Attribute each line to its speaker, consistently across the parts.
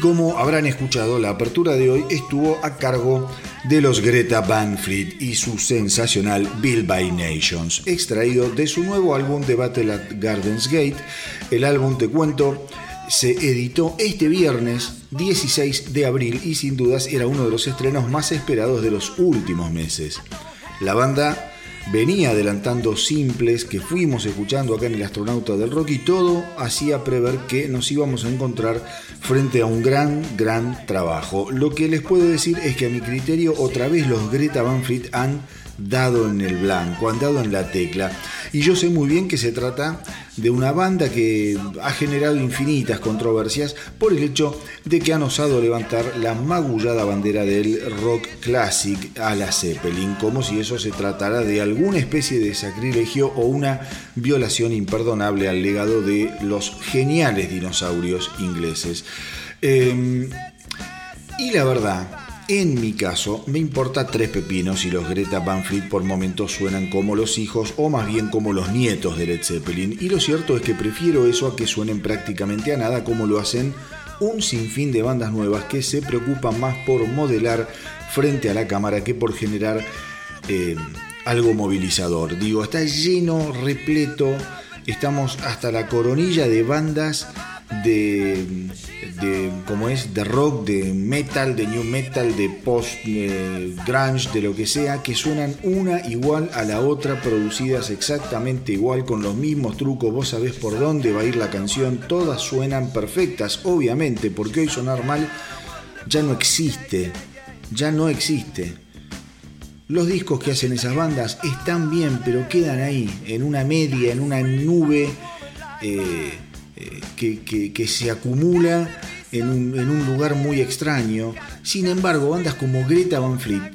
Speaker 1: Como habrán escuchado, la apertura de hoy estuvo a cargo de los Greta Van Fleet y su sensacional Bill by Nations, extraído de su nuevo álbum de Battle at Gardens Gate. El álbum, te cuento, se editó este viernes 16 de abril y sin dudas era uno de los estrenos más esperados de los últimos meses. La banda venía adelantando simples que fuimos escuchando acá en el Astronauta del Rock y todo hacía prever que nos íbamos a encontrar frente a un gran, gran trabajo. Lo que les puedo decir es que a mi criterio otra vez los Greta Van Fleet han
Speaker 2: dado en el blanco, han dado en la tecla. Y yo sé muy bien que se trata de una banda que ha generado infinitas controversias por el hecho de que han osado levantar la magullada bandera del rock classic a la Zeppelin, como si eso se tratara de alguna especie de sacrilegio o una violación imperdonable al legado de los geniales dinosaurios ingleses. Em, y la verdad, en mi caso, me importa tres pepinos si los Greta Van Fleet por momentos suenan como los hijos o más bien como los nietos de Led Zeppelin. Y lo cierto es que prefiero eso a que suenen prácticamente a nada como lo hacen un sinfín de bandas nuevas que se preocupan más por modelar frente a la cámara que por generar eh, algo movilizador. Digo, está lleno, repleto, estamos hasta la coronilla de bandas de, de como es de rock, de metal, de new metal, de post grunge, de lo que sea, que suenan una igual a la otra, producidas exactamente igual, con los mismos trucos, vos sabés por dónde va a ir la canción, todas suenan perfectas, obviamente, porque hoy sonar mal ya no existe, ya no existe. Los discos que hacen esas bandas están bien, pero quedan ahí, en una media, en una nube. Eh, que, se acumula en un, lugar muy extraño. Sin embargo, bandas como Greta Van Fleet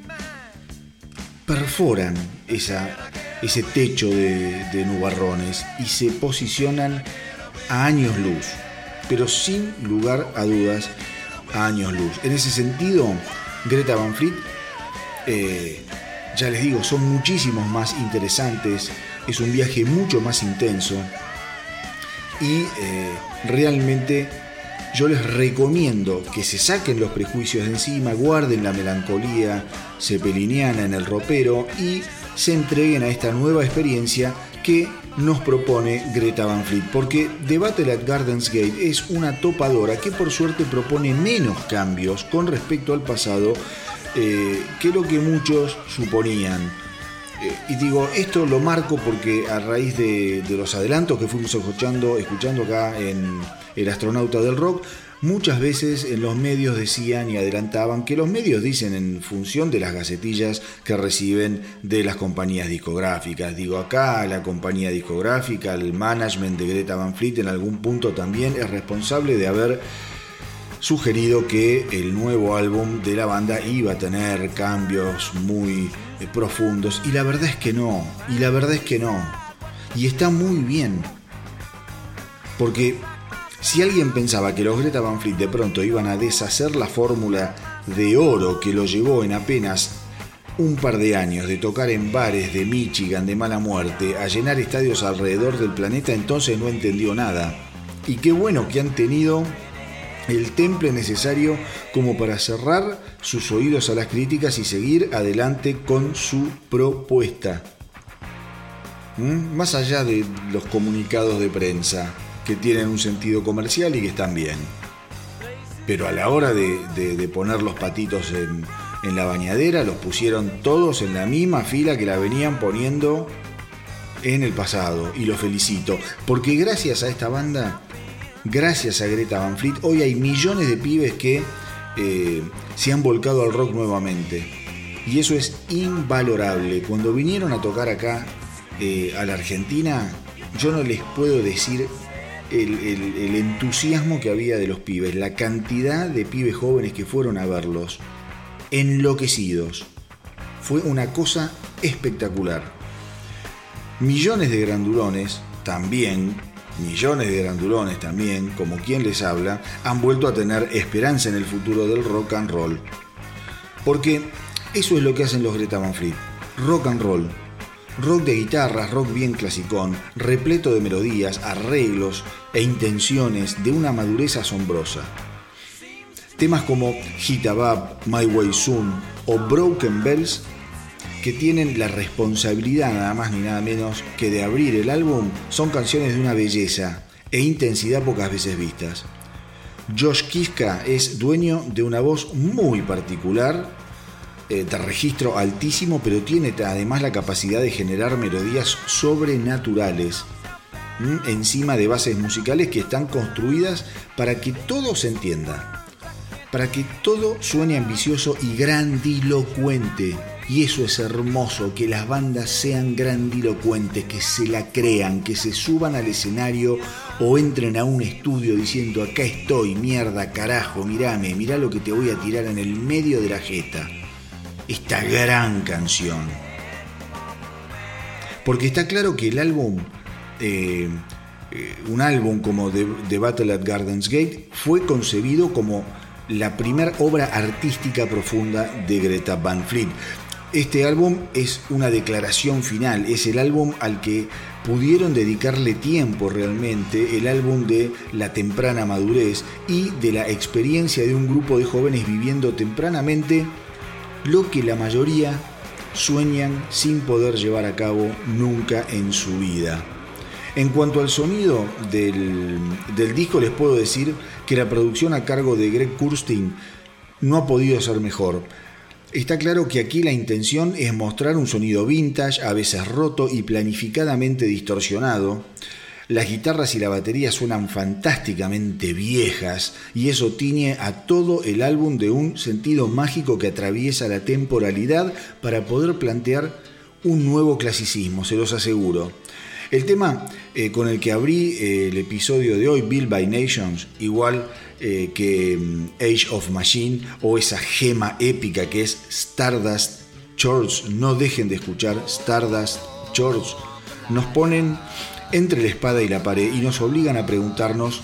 Speaker 2: perforan ese techo de, nubarrones y se posicionan a años luz, pero sin lugar a dudas a años luz. En ese sentido, Greta Van Fleet, eh, ya les digo, son muchísimos más interesantes, es un viaje mucho más intenso y eh, realmente yo les recomiendo que se saquen los prejuicios de encima, guarden la melancolía cepeliniana en el ropero y se entreguen a esta nueva experiencia que nos propone Greta Van Fleet, porque The Battle at Gardens Gate es una topadora que por suerte propone menos cambios con respecto al pasado eh, que lo que muchos suponían. Eh, y digo, esto lo marco porque a raíz de, los adelantos que fuimos escuchando, escuchando acá en El Astronauta del Rock, muchas veces en los medios decían y adelantaban que los medios dicen en función de las gacetillas que reciben de las compañías discográficas. Digo, acá la compañía discográfica, el management de Greta Van Fleet en algún punto también es responsable de haber sugerido que el nuevo álbum de la banda iba a tener cambios muy eh, profundos y la verdad es que no, y la verdad es que no. Y está muy bien. Porque si alguien pensaba que los Greta Van Fleet de pronto iban a deshacer la fórmula de oro que lo llevó en apenas un par de años de tocar en bares de Michigan de mala muerte a llenar estadios alrededor del planeta, entonces no entendió nada. Y qué bueno que han tenido el temple necesario como para cerrar sus oídos a las críticas y seguir adelante con su propuesta. ¿Mm? Más allá de los comunicados de prensa, que tienen un sentido comercial y que están bien. Pero a la hora de, poner los patitos en, en la bañadera, los pusieron todos en la misma fila que la venían poniendo en el pasado. Y lo felicito, porque gracias a esta banda gracias a Greta Van Fleet, hoy hay millones de pibes que eh, se han volcado al rock nuevamente. Y eso es invalorable. Cuando vinieron a tocar acá eh, a la Argentina, yo no les puedo decir el, el, entusiasmo que había de los pibes, la cantidad de pibes jóvenes que fueron a verlos, enloquecidos. Fue una cosa espectacular. Millones de grandulones también millones de grandulones también, como quien les habla, han vuelto a tener esperanza en el futuro del rock and roll. Porque eso es lo que hacen los Greta Van Fleet. Rock and roll. Rock de guitarras, rock bien clasicón, repleto de melodías, arreglos e intenciones de una madurez asombrosa. Temas como Hit My Way Soon o Broken Bells que tienen la responsabilidad nada más ni nada menos que de abrir el álbum son canciones de una belleza e intensidad pocas veces vistas. Josh Kiska es dueño de una voz muy particular, eh, de registro altísimo, pero tiene además la capacidad de generar melodías sobrenaturales, encima de bases musicales que están construidas para que todo se entienda, para que todo suene ambicioso y grandilocuente Y eso es hermoso, que las bandas sean grandilocuentes, que se la crean, que se suban al escenario o entren a un estudio diciendo acá estoy, mierda, carajo, mirame, mirá lo que te voy a tirar en el medio de la jeta. Esta gran canción. Porque está claro que el álbum, eh, eh, un álbum como The, Battle at Gardens Gate, fue concebido como la primera obra artística profunda de Greta Van Fleet. Este álbum es una declaración final, es el álbum al que pudieron dedicarle tiempo realmente, el álbum de la temprana madurez y de la experiencia de un grupo de jóvenes viviendo tempranamente lo que la mayoría sueñan sin poder llevar a cabo nunca en su vida. En cuanto al sonido del, disco les puedo decir que la producción a cargo de Greg Kurstin no ha podido ser mejor. Está claro que aquí la intención es mostrar un sonido vintage, a veces roto y planificadamente distorsionado. Las guitarras y la batería suenan fantásticamente viejas y eso tiñe a todo el álbum de un sentido mágico que atraviesa la temporalidad para poder plantear un nuevo clasicismo, se los aseguro. El tema eh, con el que abrí eh, el episodio de hoy, Build by Nations, igual eh, que mm, Age of Machine o esa gema épica que es Stardust Church. No dejen de escuchar Stardust Church. Nos ponen entre la espada y la pared y nos obligan a preguntarnos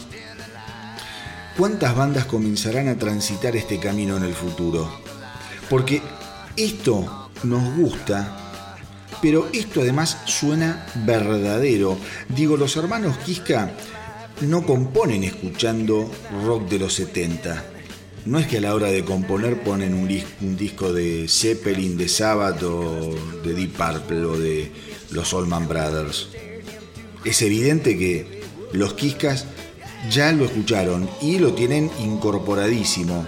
Speaker 2: cuántas bandas comenzarán a transitar este camino en el futuro. Porque esto nos gusta, pero esto además suena verdadero. Digo, los hermanos Kiska no componen escuchando rock de los 70. No es que a la hora de componer ponen un, disco de Zeppelin, de Sabbath o de Deep Purple o de los Allman Brothers. Es evidente que los Kiskas ya lo escucharon y lo tienen incorporadísimo.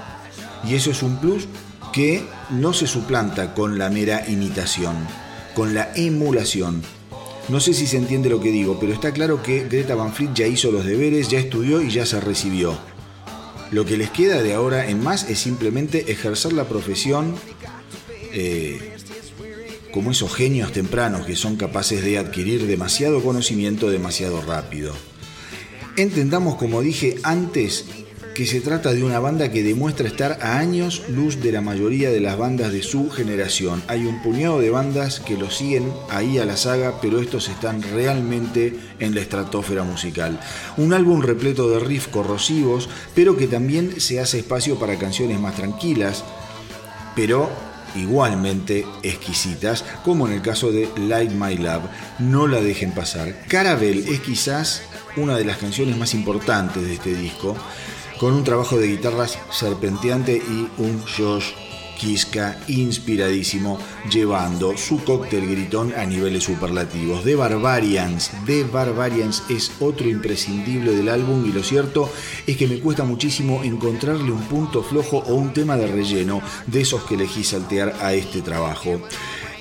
Speaker 2: Y eso es un plus que no se suplanta con la mera imitación, con la emulación. No sé si se entiende lo que digo, pero está claro que Greta Van Fleet ya hizo los deberes, ya estudió y ya se recibió. Lo que les queda de ahora en más es simplemente ejercer la profesión eh, como esos genios tempranos que son capaces de adquirir demasiado conocimiento demasiado rápido. Entendamos, como dije antes, que se trata de una banda que demuestra estar a años luz de la mayoría de las bandas de su generación. Hay un puñado de bandas que lo siguen ahí a la saga, pero estos están realmente en la estratosfera musical. Un álbum repleto de riffs corrosivos, pero que también se hace espacio para canciones más tranquilas, pero igualmente exquisitas, como en el caso de Light My Love. No la dejen pasar. Caravel es quizás una de las canciones más importantes de este disco con un trabajo de guitarras serpenteante y un Josh Kiska inspiradísimo, llevando su cóctel gritón a niveles superlativos. The Barbarians, The Barbarians es otro imprescindible del álbum y lo cierto es que me cuesta muchísimo encontrarle un punto flojo o un tema de relleno de esos que elegí saltear a este trabajo.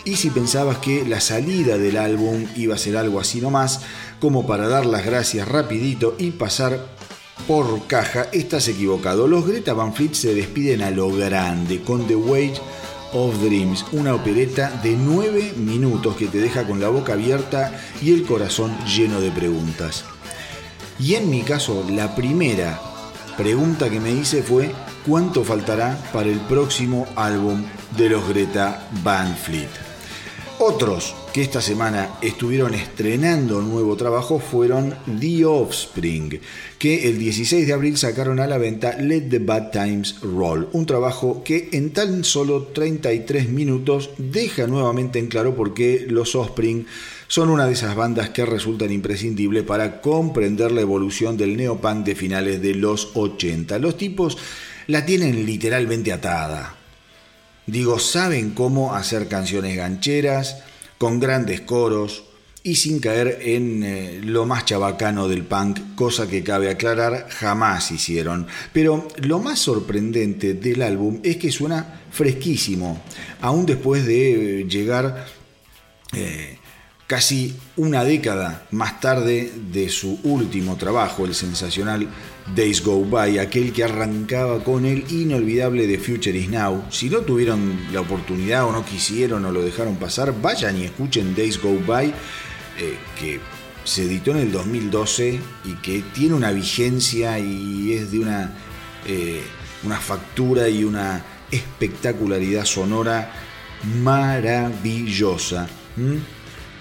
Speaker 2: Y si pensabas que la salida del álbum iba a ser algo así nomás, como para dar las gracias rapidito y pasar por caja, estás equivocado. Los Greta Van Fleet se despiden a lo grande con The Wage of Dreams, una opereta de 9 minutos que te deja con la boca abierta y el corazón lleno de preguntas. Y en mi caso, la primera pregunta que me hice fue ¿cuánto faltará para el próximo álbum de los Greta Van Fleet? Otros que esta semana estuvieron estrenando nuevo trabajo fueron The Offspring, que el 16 de abril sacaron a la venta Let the Bad Times Roll, un trabajo que en tan solo 33 minutos deja nuevamente en claro por qué los Offspring son una de esas bandas que resultan imprescindibles para comprender la evolución del neopunk de finales de los 80. Los tipos la tienen literalmente atada Digo, saben cómo hacer canciones gancheras, con grandes coros y sin caer en eh, lo más chabacano del punk, cosa que cabe aclarar, jamás hicieron. Pero lo más sorprendente del álbum es que suena fresquísimo, aún después de eh, llegar... Eh, casi una década más tarde de su último trabajo, el sensacional Days Go By, aquel que arrancaba con el inolvidable de Future Is Now. Si no tuvieron la oportunidad o no quisieron o lo dejaron pasar, vayan y escuchen Days Go By, eh, que se editó en el 2012 y que tiene una vigencia y es de una, eh, una factura y una espectacularidad sonora maravillosa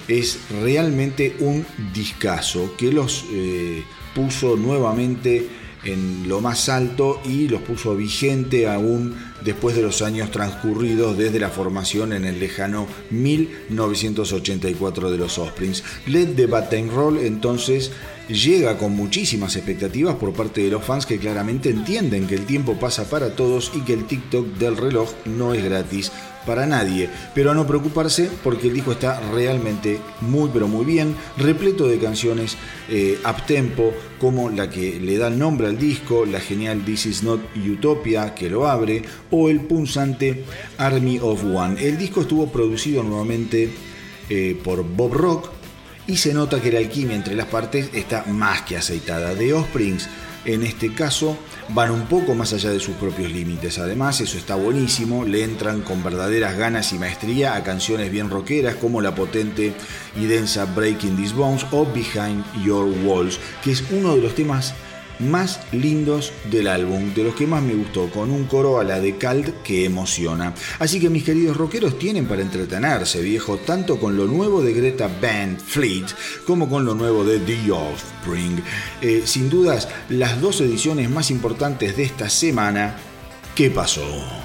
Speaker 2: es realmente un discazo que los eh, puso nuevamente en lo más alto y los puso vigente aún después de los años transcurridos desde la formación en el lejano 1984 de los Osprings. Led the Batten Roll entonces llega con muchísimas expectativas por parte de los fans que claramente entienden que el tiempo pasa para todos y que el TikTok del reloj no es gratis para nadie, pero a no preocuparse porque el disco está realmente muy pero muy bien, repleto de canciones eh, up tempo como la que le da el nombre al disco, la genial This Is Not Utopia que lo abre o el punzante Army of One. El disco estuvo producido nuevamente eh, por Bob Rock y se nota que la alquimia entre las partes está más que aceitada. De Osprings en este caso van un poco más allá de sus propios límites. Además, eso está buenísimo, le entran con verdaderas ganas y maestría a canciones bien rockeras como la potente y densa Breaking These Bones o Behind Your Walls, que es uno de los temas más lindos del álbum, de los que más me gustó, con un coro a la de Cult que emociona. Así que mis queridos rockeros tienen para entretenerse, viejo, tanto con lo nuevo de Greta Van Fleet como con lo nuevo de The Offspring. Eh, sin dudas, las dos ediciones más importantes de esta semana, ¿qué pasó?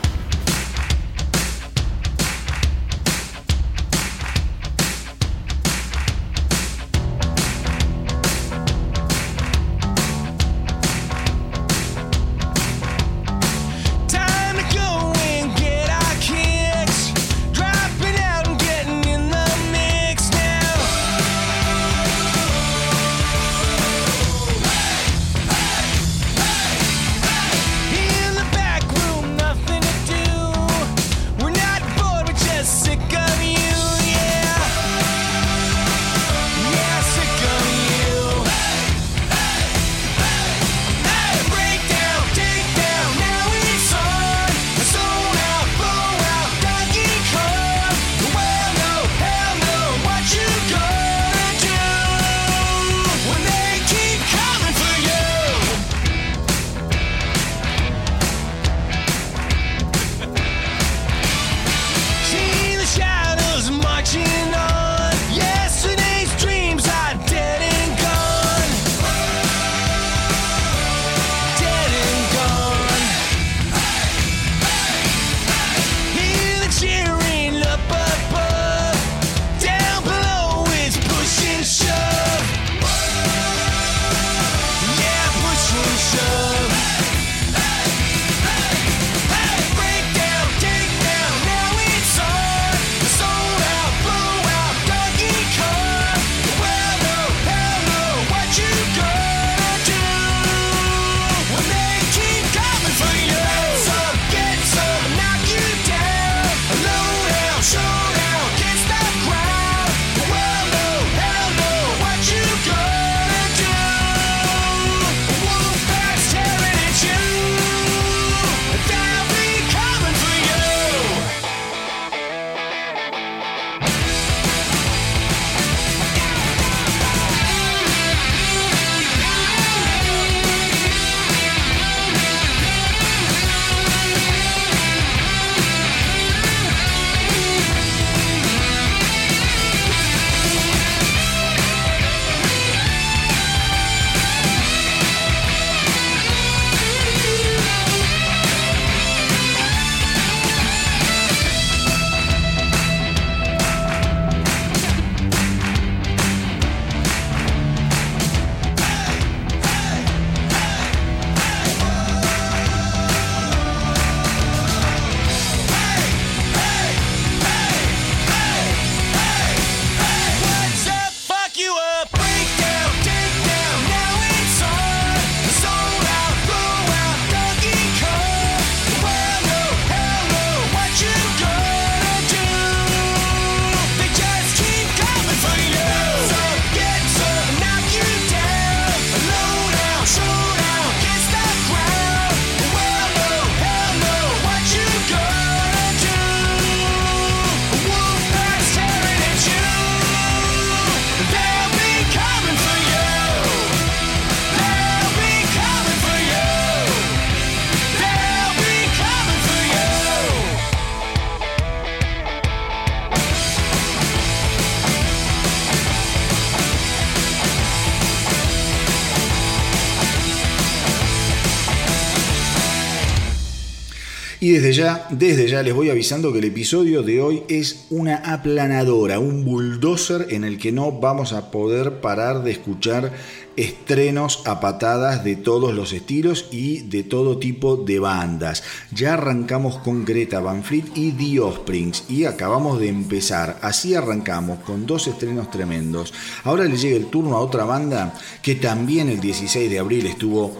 Speaker 2: Ya, desde ya les voy avisando que el episodio de hoy es una aplanadora, un bulldozer en el que no vamos a poder parar de escuchar estrenos a patadas de todos los estilos y de todo tipo de bandas. Ya arrancamos con Greta Van Fleet y The Offsprings y acabamos de empezar. Así arrancamos con dos estrenos tremendos. Ahora le llega el turno a otra banda que también el 16 de abril estuvo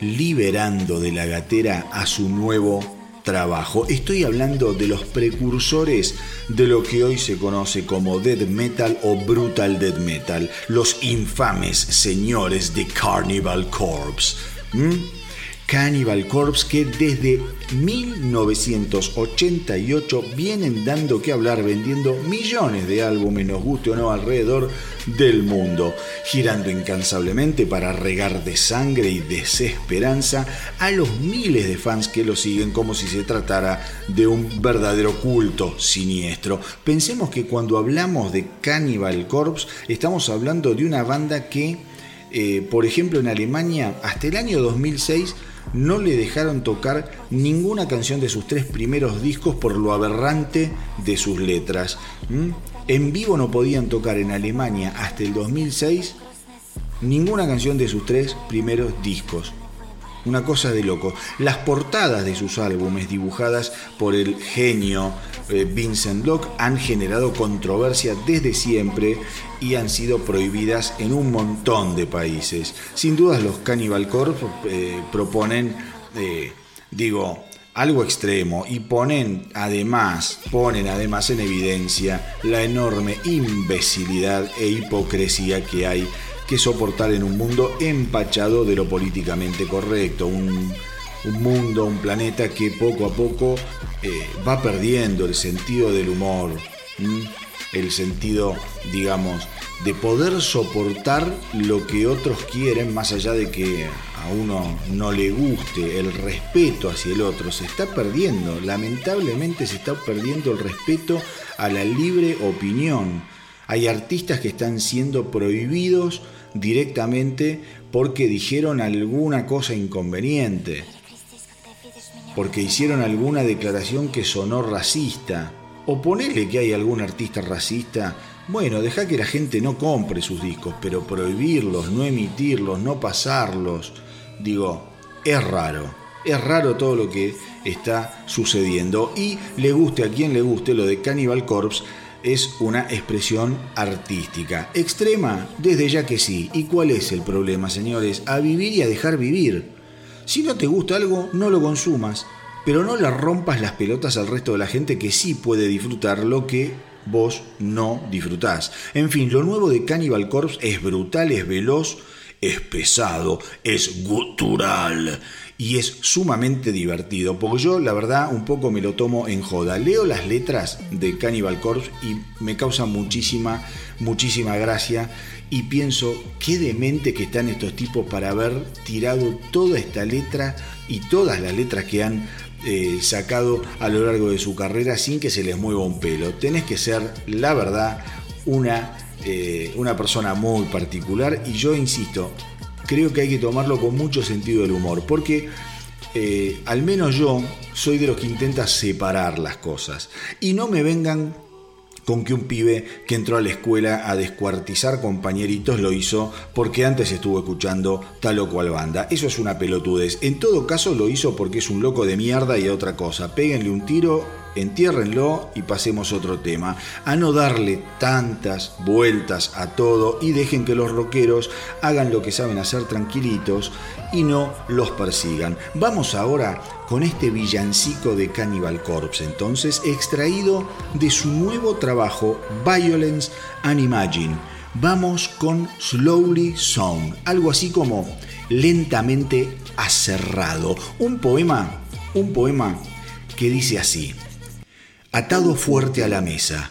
Speaker 2: liberando de la gatera a su nuevo trabajo. Estoy hablando de los precursores de lo que hoy se conoce como death metal o brutal death metal, los infames señores de Carnival Corpse. Cannibal Corpse que desde 1988 vienen dando que hablar vendiendo millones de álbumes, nos guste o no, alrededor del mundo, girando incansablemente para regar de sangre y desesperanza a los miles de fans que lo siguen como si se tratara de un verdadero culto siniestro. Pensemos que cuando hablamos de Cannibal Corpse estamos hablando de una banda que, eh, por ejemplo, en Alemania, hasta el año 2006, no le dejaron tocar ninguna canción de sus tres primeros discos por lo aberrante de sus letras. En vivo no podían tocar en Alemania hasta el 2006 ninguna canción de sus tres primeros discos. Una cosa de loco. Las portadas de sus álbumes dibujadas por el genio eh, Vincent Locke han generado controversia desde siempre y han sido prohibidas en un montón de países. Sin dudas los Cannibal Corpse eh, proponen, eh, digo, algo extremo y ponen además, ponen además en evidencia la enorme imbecilidad e hipocresía que hay que soportar en un mundo empachado de lo políticamente correcto, un, mundo, un planeta que poco a poco eh, va perdiendo el sentido del humor, el sentido, digamos, de poder soportar lo que otros quieren más allá de que a uno no le guste, el respeto hacia el otro se está perdiendo, lamentablemente se está perdiendo el respeto a la libre opinión. Hay artistas que están siendo prohibidos directamente porque dijeron alguna cosa inconveniente, porque hicieron alguna declaración que sonó racista. O ponele que hay algún artista racista, bueno, deja que la gente no compre sus discos, pero prohibirlos, no emitirlos, no pasarlos, digo, es raro. Es raro todo lo que está sucediendo y le guste a quien le guste lo de Cannibal Corpse, es una expresión artística. Extrema, desde ya que sí. ¿Y cuál es el problema, señores? A vivir y a dejar vivir. Si no te gusta algo, no lo consumas, pero no le rompas las pelotas al resto de la gente que sí puede disfrutar lo que vos no disfrutás. En fin, lo nuevo de Cannibal Corpse es brutal, es veloz, es pesado, es gutural y es sumamente divertido, porque yo la verdad un poco me lo tomo en joda. Leo las letras de Cannibal Corpse y me causa muchísima, muchísima gracia y pienso qué demente que están estos tipos para haber tirado toda esta letra y todas las letras que han eh, sacado a lo largo de su carrera sin que se les mueva un pelo. Tenés que ser, la verdad, una, eh, una persona muy particular y yo insisto, creo que hay que tomarlo con mucho sentido del humor, porque eh, al menos yo soy de los que intenta separar las cosas. Y no me vengan con que un pibe que entró a la escuela a descuartizar compañeritos lo hizo porque antes estuvo escuchando tal o cual banda. Eso es una pelotudez. En todo caso lo hizo porque es un loco de mierda y otra cosa. Péguenle un tiro entiérrenlo y pasemos a otro tema. A no darle tantas vueltas a todo y dejen que los rockeros hagan lo que saben hacer tranquilitos y no los persigan. Vamos ahora con este villancico de Cannibal Corpse, entonces extraído de su nuevo trabajo Violence and Imagine. Vamos con Slowly Song, algo así como lentamente aserrado. Un poema, un poema que dice así atado fuerte a la mesa,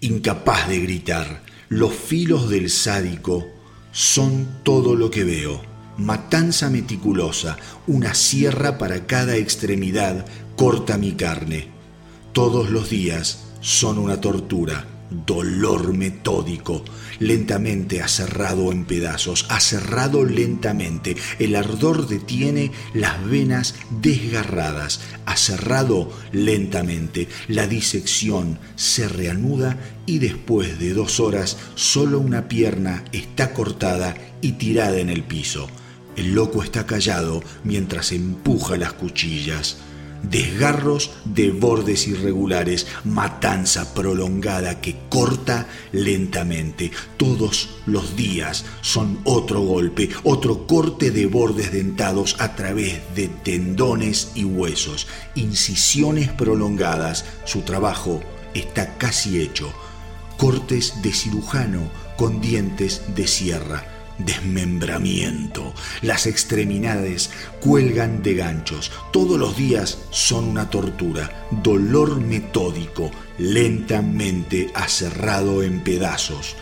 Speaker 2: incapaz de gritar. Los filos del sádico son todo lo que veo. Matanza meticulosa, una sierra para cada extremidad corta mi carne. Todos los días son una tortura dolor metódico, lentamente aserrado en pedazos, aserrado lentamente. El ardor detiene las venas desgarradas, aserrado lentamente. La disección se reanuda y después de dos horas solo una pierna está cortada y tirada en el piso. El loco está callado mientras empuja las cuchillas desgarros de bordes irregulares, matanza prolongada que corta lentamente. Todos los días son otro golpe, otro corte de bordes dentados a través de tendones y huesos, incisiones prolongadas. Su trabajo está casi hecho. Cortes de cirujano con dientes de sierra desmembramiento. Las extremidades cuelgan de ganchos. Todos los días son una tortura. Dolor metódico, lentamente aserrado en pedazos.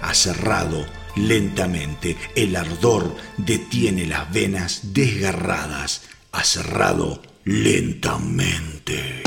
Speaker 2: Aserrado lentamente. El ardor detiene las venas desgarradas. Aserrado lentamente.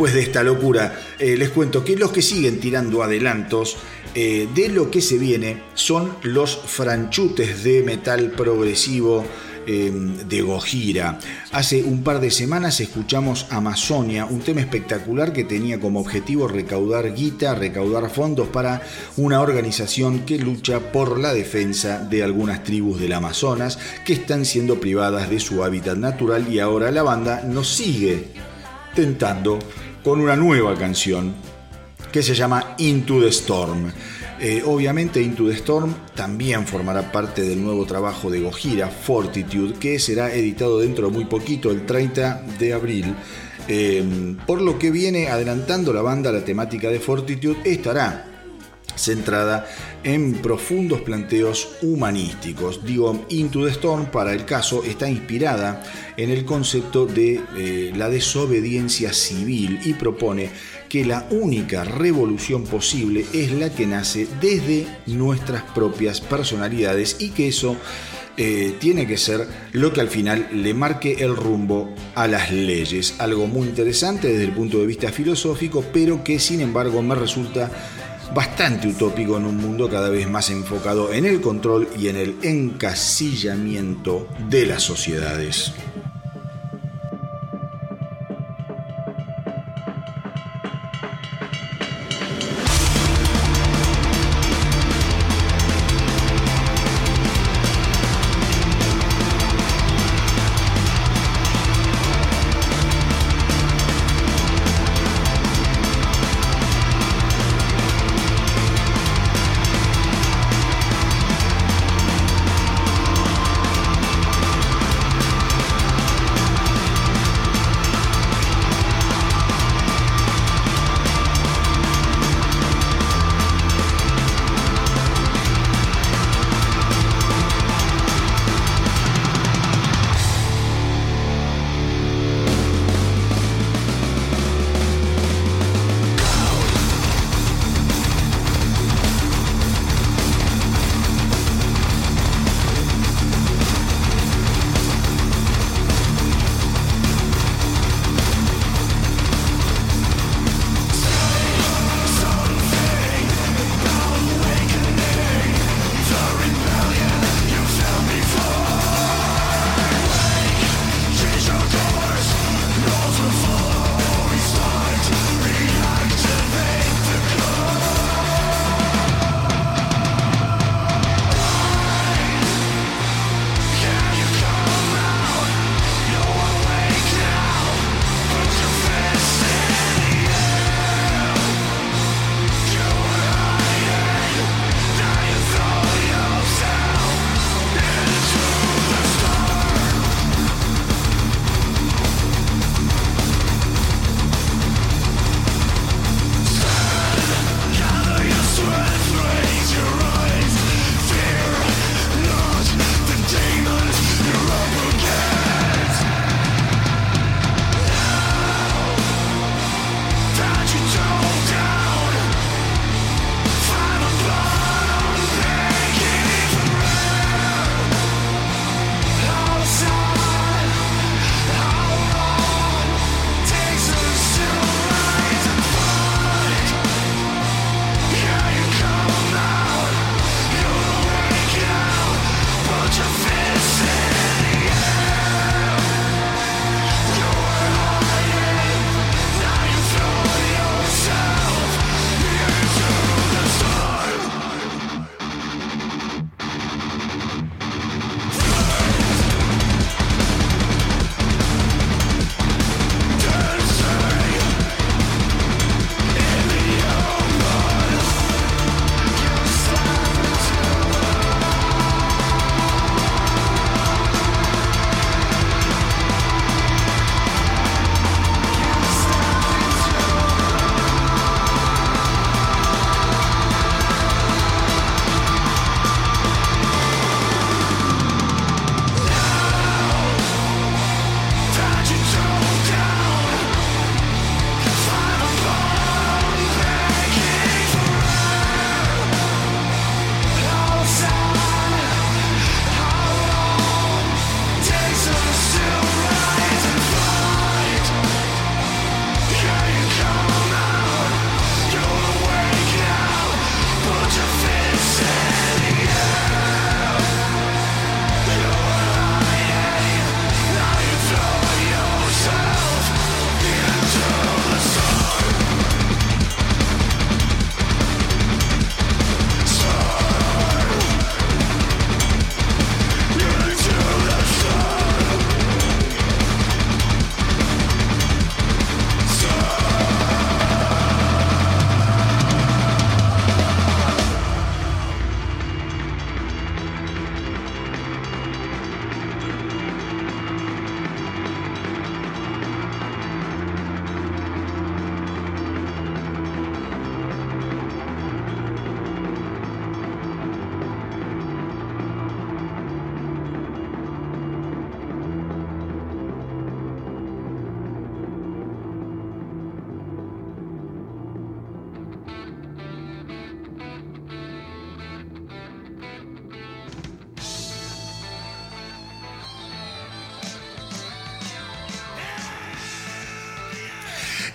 Speaker 2: Después de esta locura, eh, les cuento que los que siguen tirando adelantos eh, de lo que se viene son los franchutes de metal progresivo em, de Gojira. Hace un par de semanas escuchamos Amazonia, un tema espectacular que tenía como objetivo recaudar guita, recaudar fondos para una organización que lucha por la defensa de algunas tribus del Amazonas que están siendo privadas de su hábitat natural y ahora la banda nos sigue tentando con una nueva canción que se llama Into the Storm. Eh, obviamente Into the Storm también formará parte del nuevo trabajo de Gojira, Fortitude, que será editado dentro de muy poquito, el 30 de abril. Eh, por lo que viene adelantando la banda la temática de Fortitude estará centrada en profundos planteos humanísticos. Digo, Into the Storm para el caso está inspirada en el concepto de eh, la desobediencia civil y propone que la única revolución posible es la que nace desde nuestras propias personalidades y que eso eh, tiene que ser lo que al final le marque el rumbo a las leyes. Algo muy interesante desde el punto de vista filosófico, pero que sin embargo me resulta bastante utópico en un mundo cada vez más enfocado en el control y en el encasillamiento de las sociedades.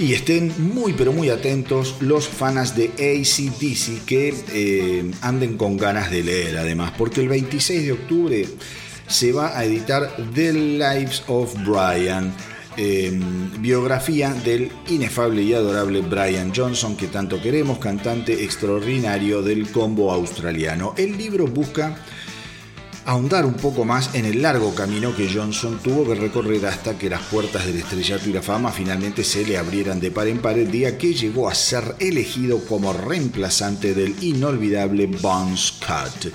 Speaker 2: Y estén muy pero muy atentos los fanas de ACDC que eh, anden con ganas de leer además, porque el 26 de octubre se va a editar The Lives of Brian. Em, biografía del inefable y adorable Brian Johnson que tanto queremos, cantante extraordinario del combo australiano. El libro busca ahondar un poco más en el largo camino que Johnson tuvo que recorrer hasta que las puertas del estrellato y la fama finalmente se le abrieran de par en par el día que llegó a ser elegido como reemplazante del inolvidable Bon Scott.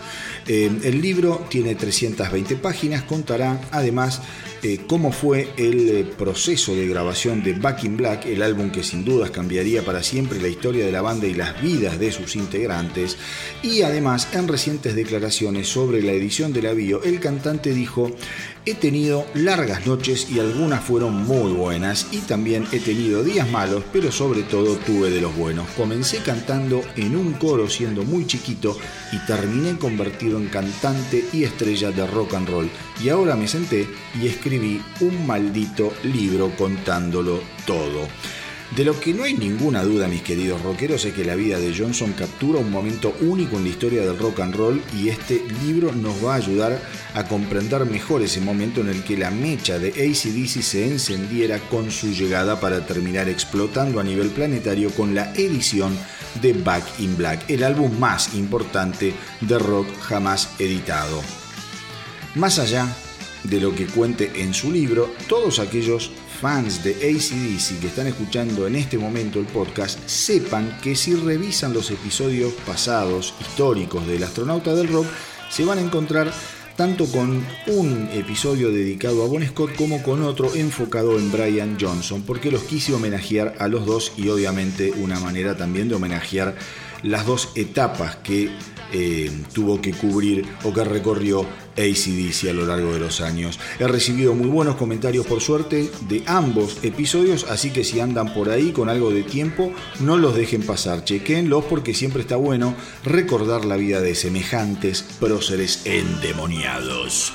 Speaker 2: Eh, el libro tiene 320 páginas, contará además eh, cómo fue el eh, proceso de grabación de Back in Black, el álbum que sin dudas cambiaría para siempre la historia de la banda y las vidas de sus integrantes. Y además, en recientes declaraciones sobre la edición de la bio, el cantante dijo, he tenido largas noches y algunas fueron muy buenas y también he tenido días malos, pero sobre todo tuve de los buenos. Comencé cantando en un coro siendo muy chiquito y terminé convertido en cantante y estrella de rock and roll. Y ahora me senté y escribí un maldito libro contándolo todo. De lo que no hay ninguna duda, mis queridos rockeros, es que la vida de Johnson captura un momento único en la historia del rock and roll y este libro nos va a ayudar a comprender mejor ese momento en el que la mecha de ACDC se encendiera con su llegada para terminar explotando a nivel planetario con la edición de Back in Black, el álbum más importante de rock jamás editado. Más allá de lo que cuente en su libro, todos aquellos fans de ACDC que están escuchando en este momento el podcast sepan que si revisan los episodios pasados históricos del astronauta del rock, se van a encontrar tanto con un episodio dedicado a Bon Scott como con otro enfocado en Brian Johnson, porque los quise homenajear a los dos y obviamente una manera también de homenajear las dos etapas que eh, tuvo que cubrir o que recorrió ACDC a lo largo de los años. He recibido muy buenos comentarios por suerte de ambos episodios, así que si andan por ahí con algo de tiempo, no los dejen pasar, chequenlos porque siempre está bueno recordar la vida de semejantes próceres endemoniados.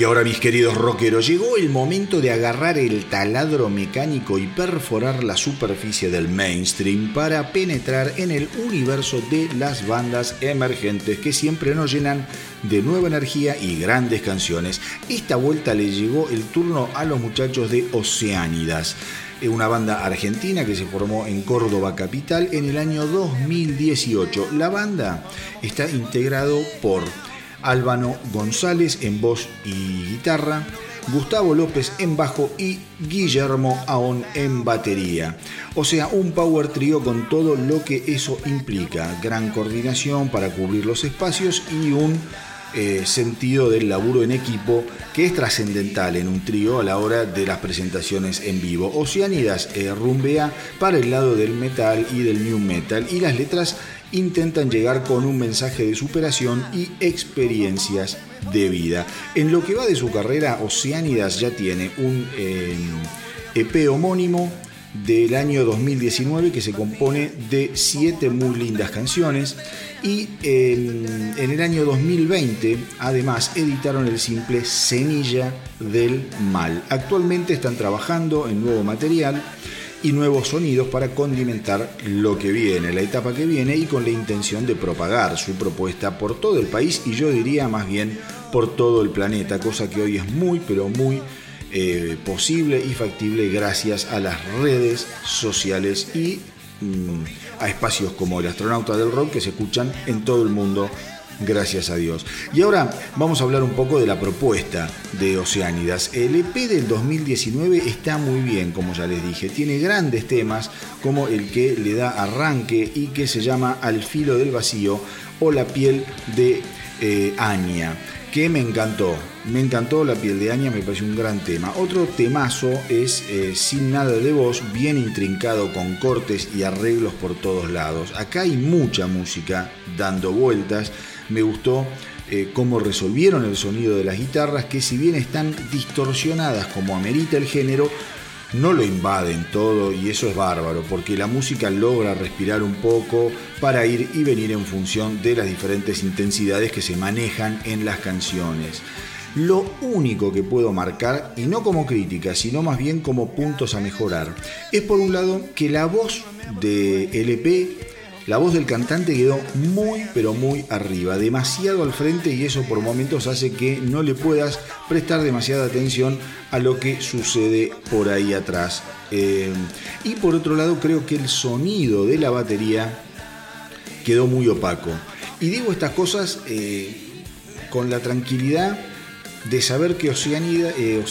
Speaker 2: Y ahora mis queridos rockeros, llegó el momento de agarrar el taladro mecánico y perforar la superficie del mainstream para penetrar en el universo de las bandas emergentes que siempre nos llenan de nueva energía y grandes canciones. Esta vuelta le llegó el turno a los muchachos de Oceánidas una banda argentina que se formó en Córdoba capital en el año 2018. La banda está integrado por Álvaro González en voz y guitarra, Gustavo López en bajo y Guillermo Aón en batería. O sea, un power trio con todo lo que eso implica. Gran coordinación para cubrir los espacios y un eh, sentido del laburo en equipo que es trascendental en un trío a la hora de las presentaciones en vivo. Oceanidas eh, rumbea para el lado del metal y del new metal y las letras intentan llegar con un mensaje de superación y experiencias de vida. En lo que va de su carrera, Oceánidas ya tiene un EP eh, e homónimo del año 2019 que se compone de siete muy lindas canciones y en, el año 2020 además editaron el simple Semilla del Mal. Actualmente están trabajando en nuevo material y nuevos sonidos para condimentar lo que viene, la etapa que viene y con la intención de propagar su propuesta por todo el país y yo diría más bien por todo el planeta, cosa que hoy es muy pero muy eh, posible y factible gracias a las redes sociales y mm, a espacios como el astronauta del rock que se escuchan en todo el mundo gracias a Dios. Y ahora vamos a hablar un poco de la propuesta de Oceánidas. El EP del 2019 está muy bien, como ya les dije. Tiene grandes temas como el que le da arranque y que se llama Al filo del vacío o La piel de eh, Anya que me encantó. Me encantó La piel de Aña, me pareció un gran tema. Otro temazo es eh, Sin nada de voz, bien intrincado con cortes y arreglos por todos lados. Acá hay mucha música dando vueltas me gustó eh, cómo resolvieron el sonido de las guitarras, que si bien están distorsionadas como amerita el género, no lo invaden todo y eso es bárbaro, porque la música logra respirar un poco para ir y venir en función de las diferentes intensidades que se manejan en las canciones. Lo único que puedo marcar, y no como crítica, sino más bien como puntos a mejorar, es por un lado que la voz de LP la voz del cantante quedó muy pero muy arriba, demasiado al frente y eso por momentos hace que no le puedas prestar demasiada atención a lo que sucede por ahí atrás. Eh, y por otro lado creo que el sonido de la batería quedó muy opaco. Y digo estas cosas eh, con la tranquilidad de saber que Oceanidas eh,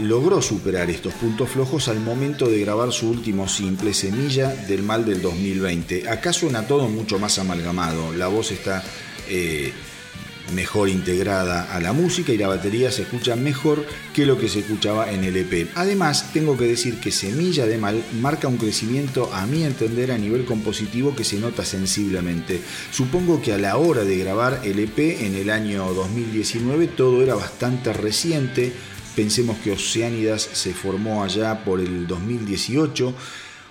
Speaker 2: logró superar estos puntos flojos al momento de grabar su último simple, Semilla del Mal del 2020. Acá suena todo mucho más amalgamado, la voz está eh, mejor integrada a la música y la batería se escucha mejor que lo que se escuchaba en el EP. Además, tengo que decir que Semilla de Mal marca un crecimiento, a mi entender, a nivel compositivo que se nota sensiblemente. Supongo que a la hora de grabar el EP en el año 2019 todo era bastante reciente, Pensemos que Oceánidas se formó allá por el 2018,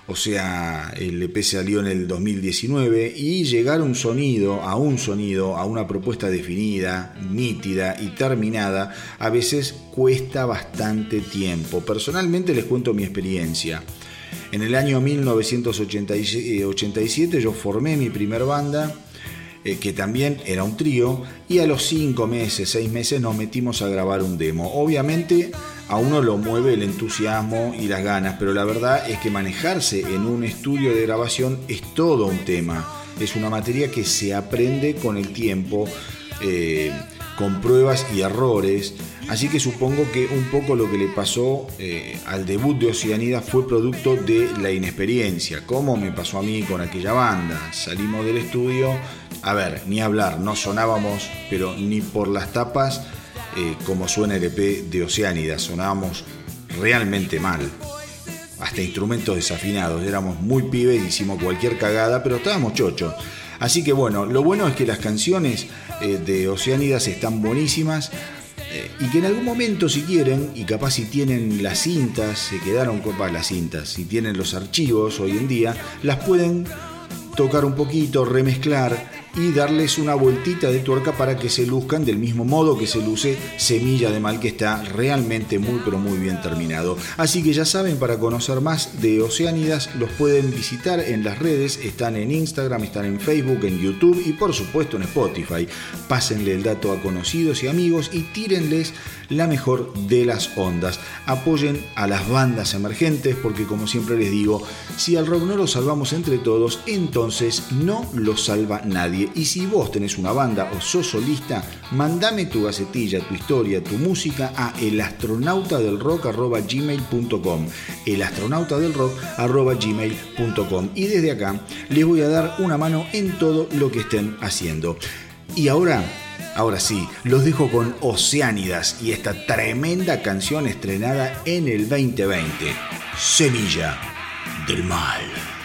Speaker 2: o sea, el EP salió en el 2019 y llegar a un sonido, a un sonido, a una propuesta definida, nítida y terminada, a veces cuesta bastante tiempo. Personalmente les cuento mi experiencia. En el año 1987 yo formé mi primer banda eh, que también era un trío, y a los cinco meses, seis meses nos metimos a grabar un demo. Obviamente a uno lo mueve el entusiasmo y las ganas, pero la verdad es que manejarse en un estudio de grabación es todo un tema. Es una materia que se aprende con el tiempo, eh, con pruebas y errores. Así que supongo que un poco lo que le pasó eh, al debut de Oceanida fue producto de la inexperiencia, como me pasó a mí con aquella banda. Salimos del estudio a ver, ni hablar, no sonábamos, pero ni por las tapas eh, como suena el EP de Oceánida, sonábamos realmente mal. Hasta instrumentos desafinados, éramos muy pibes, hicimos cualquier cagada, pero estábamos chochos. Así que bueno, lo bueno es que las canciones de Oceánidas están buenísimas eh, y que en algún momento si quieren, y capaz si tienen las cintas, se quedaron copas las cintas, si tienen los archivos hoy en día, las pueden tocar un poquito, remezclar y darles una vueltita de tuerca para que se luzcan del mismo modo que se luce Semilla de Mal que está realmente muy pero muy bien terminado. Así que ya saben, para conocer más de Oceánidas los pueden visitar en las redes, están en Instagram, están en Facebook, en YouTube y por supuesto en Spotify. Pásenle el dato a conocidos y amigos y tírenles la mejor de las ondas. Apoyen a las bandas emergentes porque como siempre les digo, si al rock no lo salvamos entre todos, entonces no lo salva nadie. Y si vos tenés una banda o sos solista, mandame tu gacetilla, tu historia, tu música a elastronautadelrock.gmail.com elastronautadelrock.gmail.com Y desde acá les voy a dar una mano en todo lo que estén haciendo. Y ahora Ahora sí, los dejo con Oceánidas y esta tremenda canción estrenada en el 2020, Semilla del Mal.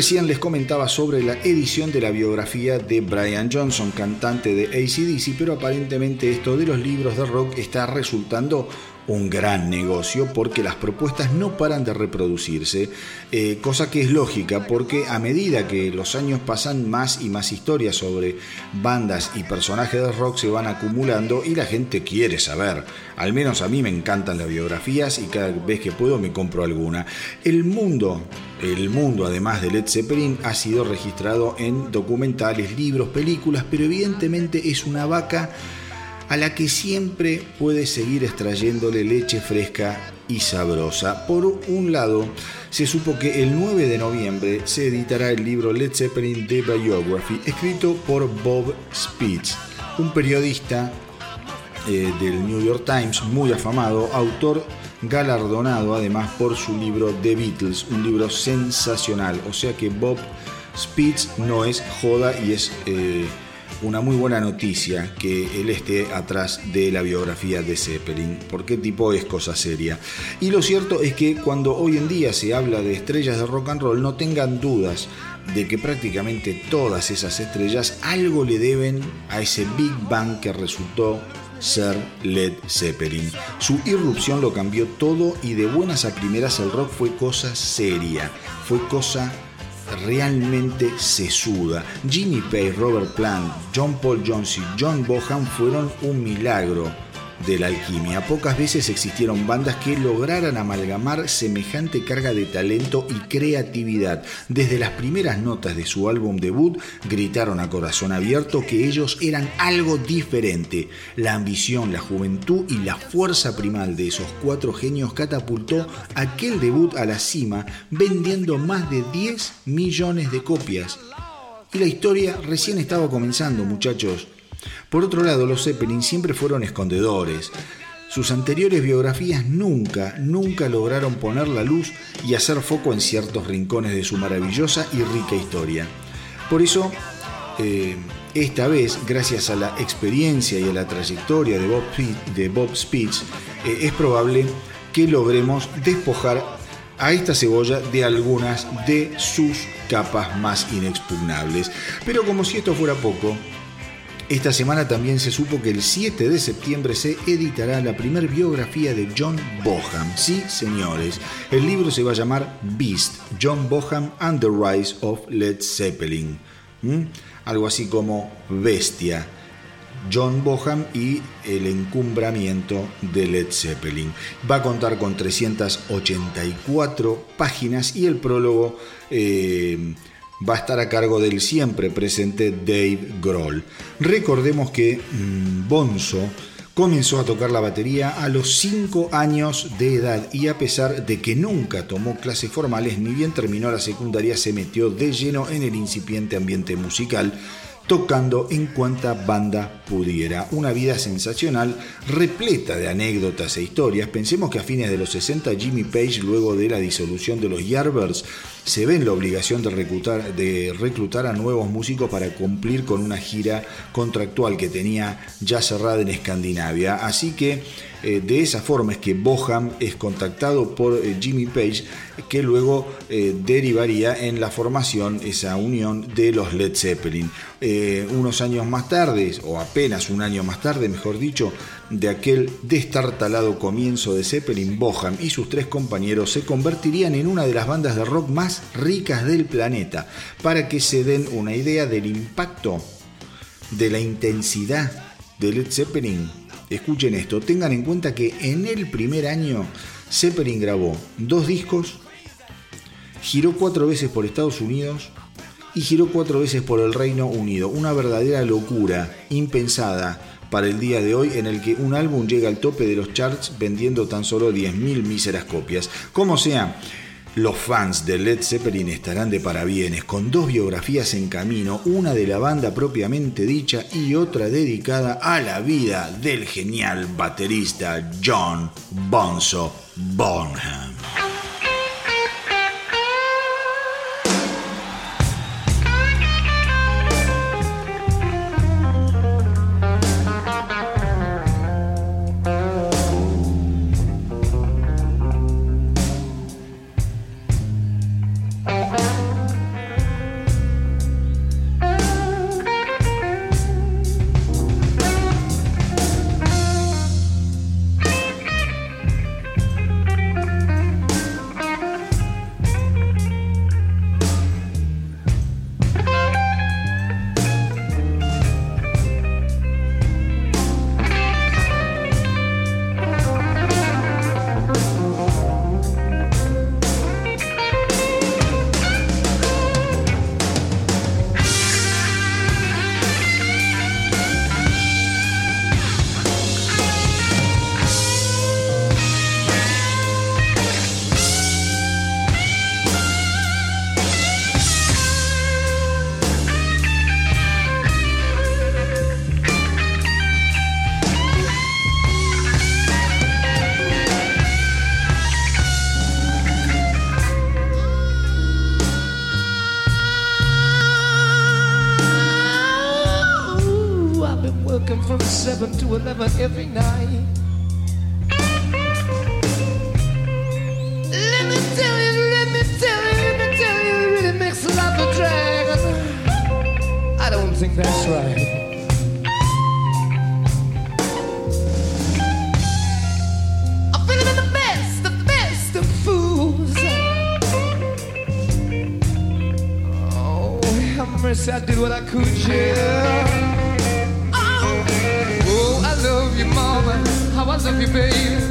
Speaker 2: Recién les comentaba sobre la edición de la biografía de Brian Johnson, cantante de ACDC, pero aparentemente esto de los libros de rock está resultando un gran negocio porque las propuestas no paran de reproducirse, eh, cosa que es lógica porque a medida que los años pasan más y más historias sobre bandas y personajes de rock se van acumulando y la gente quiere saber. Al menos a mí me encantan las biografías y cada vez que puedo me compro alguna. El mundo, el mundo además de Led Zeppelin ha sido registrado en documentales, libros, películas, pero evidentemente es una vaca a la que siempre puedes seguir extrayéndole leche fresca y sabrosa. Por un lado, se supo que el 9 de noviembre se editará el libro Led Zeppelin The Biography, escrito por Bob Spitz, un periodista eh, del New York Times muy afamado, autor galardonado además por su libro The Beatles, un libro sensacional. O sea que Bob Spitz no es joda y es... Eh, una muy buena noticia que él esté atrás de la biografía de Zeppelin, porque tipo es cosa seria. Y lo cierto es que cuando hoy en día se habla de estrellas de rock and roll, no tengan dudas de que prácticamente todas esas estrellas algo le deben a ese Big Bang que resultó ser Led Zeppelin. Su irrupción lo cambió todo y de buenas a primeras el rock fue cosa seria, fue cosa realmente sesuda. Jimmy Page, Robert Plant, John Paul Jones y John Bohan fueron un milagro de la alquimia. Pocas veces existieron bandas que lograran amalgamar semejante carga de talento y creatividad. Desde las primeras notas de su álbum debut gritaron a corazón abierto que ellos eran algo diferente. La ambición, la juventud y la fuerza primal de esos cuatro genios catapultó aquel debut a la cima vendiendo más de 10 millones de copias. Y la historia recién estaba comenzando, muchachos. Por otro lado, los Zeppelin siempre fueron escondedores. Sus anteriores biografías nunca, nunca lograron poner la luz y hacer foco en ciertos rincones de su maravillosa y rica historia. Por eso, eh, esta vez, gracias a la experiencia y a la trayectoria de Bob, Spitz, eh, es probable que logremos despojar a esta cebolla de algunas de sus capas más inexpugnables. Pero como si esto fuera poco, esta semana también se supo que el 7 de septiembre se editará la primera biografía de John Boham. Sí, señores, el libro se va a llamar Beast, John Boham and the Rise of Led Zeppelin. ¿Mm? Algo así como Bestia. John Boham y el encumbramiento de Led Zeppelin. Va a contar con 384 páginas y el prólogo eh, va a estar a cargo del siempre presente Dave Grohl. Recordemos que mm, Bonzo comenzó a tocar la batería a los 5 años de edad y a pesar de que nunca tomó clases formales ni bien terminó la secundaria se metió de lleno en el incipiente ambiente musical tocando en cuanta banda pudiera. Una vida sensacional, repleta de anécdotas e historias. Pensemos que a fines de los 60 Jimmy Page, luego de la disolución de los Yardbirds, se ve en la obligación de reclutar, de reclutar a nuevos músicos para cumplir con una gira contractual que tenía ya cerrada en Escandinavia. Así que eh, de esa forma es que Boham es contactado por eh, Jimmy Page, que luego eh, derivaría en la formación, esa unión de los Led Zeppelin. unos años más tarde, o apenas un año más tarde, mejor dicho, de aquel destartalado comienzo de Zeppelin, Boham y sus tres compañeros se convertirían en una de las bandas de rock más ricas del planeta. Para que se den una idea del impacto, de la intensidad de Led Zeppelin, escuchen esto, tengan en cuenta que en el primer año Zeppelin grabó dos discos, giró cuatro veces por Estados Unidos y giró cuatro veces por el Reino Unido. Una verdadera locura, impensada para el día de hoy en el que un álbum llega al tope de los charts vendiendo tan solo 10.000 míseras copias. Como sea, los fans de Led Zeppelin estarán de parabienes con dos biografías en camino, una de la banda propiamente dicha y otra dedicada a la vida del genial baterista John Bonzo Bonham.
Speaker 1: think that's right. Oh, mercy, I did what I could, yeah. Oh, oh I love you, mama. How was up, you, babe?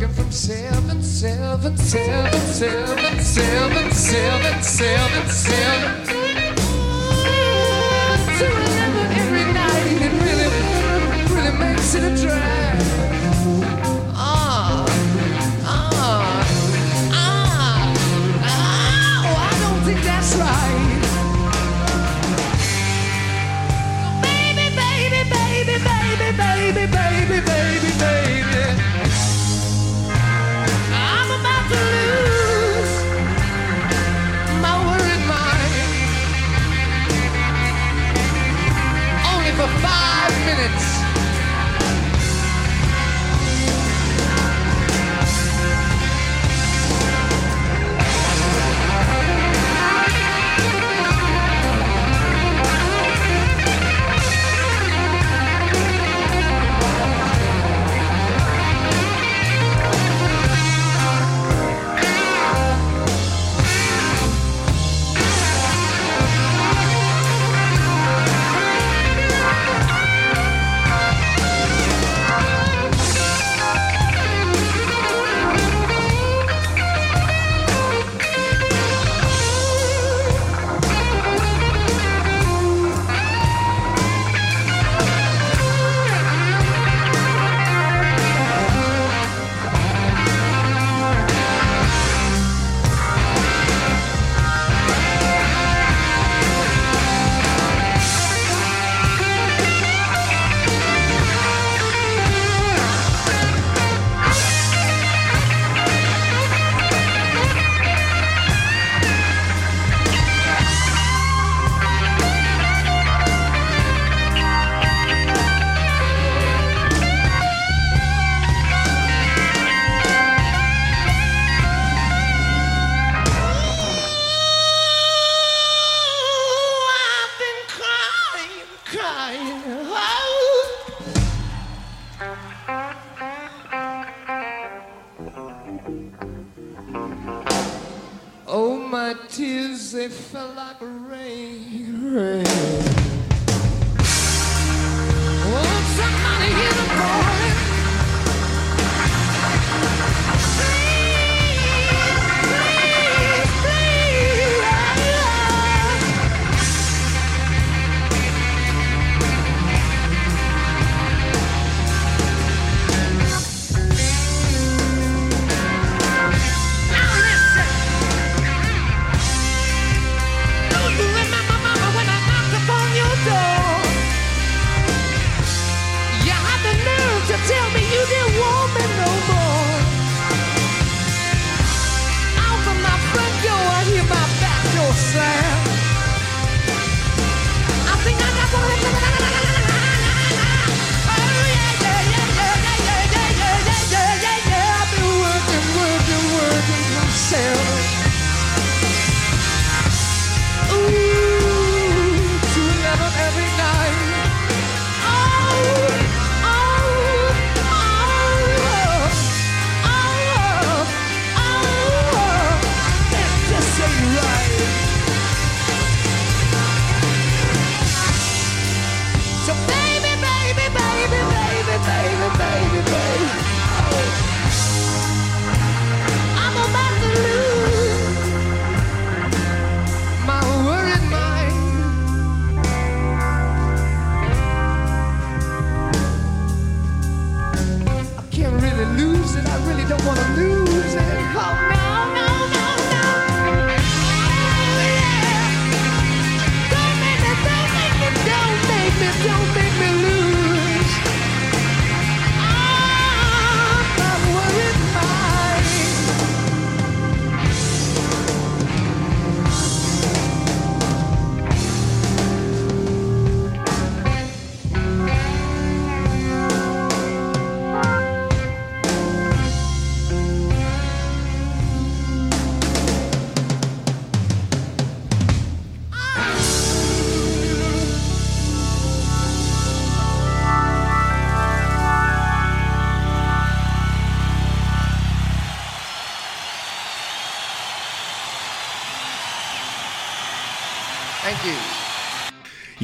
Speaker 1: working from seven, seven, seven, seven, seven, seven, seven, seven. To remember every night, it really, really makes it a drag.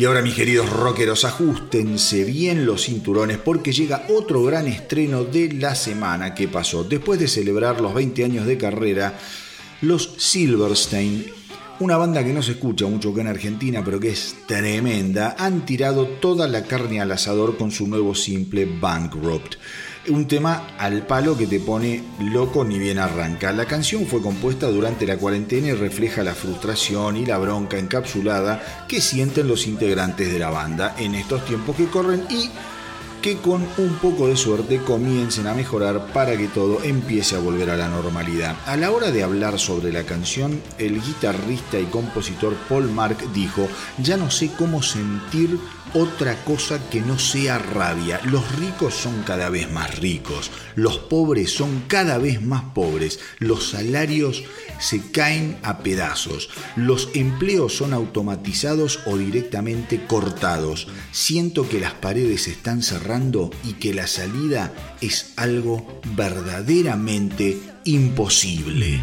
Speaker 2: Ahora mis queridos rockeros, ajustense bien los cinturones porque llega otro gran estreno de la semana que pasó. Después de celebrar los 20 años de carrera, los Silverstein, una banda que no se escucha mucho acá en Argentina, pero que es tremenda, han tirado toda la carne al asador con su nuevo simple Bankrupt un tema al palo que te pone loco ni bien arranca. La canción fue compuesta durante la cuarentena y refleja la frustración y la bronca encapsulada que sienten los integrantes de la banda en estos tiempos que corren y que con un poco de suerte comiencen a mejorar para que todo empiece a volver a la normalidad. A la hora de hablar sobre la canción, el guitarrista y compositor Paul Mark dijo, ya no sé cómo sentir otra cosa que no sea rabia. Los ricos son cada vez más ricos, los pobres son cada vez más pobres, los salarios se caen a pedazos, los empleos son automatizados o directamente cortados. Siento que las paredes están y que la salida es algo verdaderamente imposible.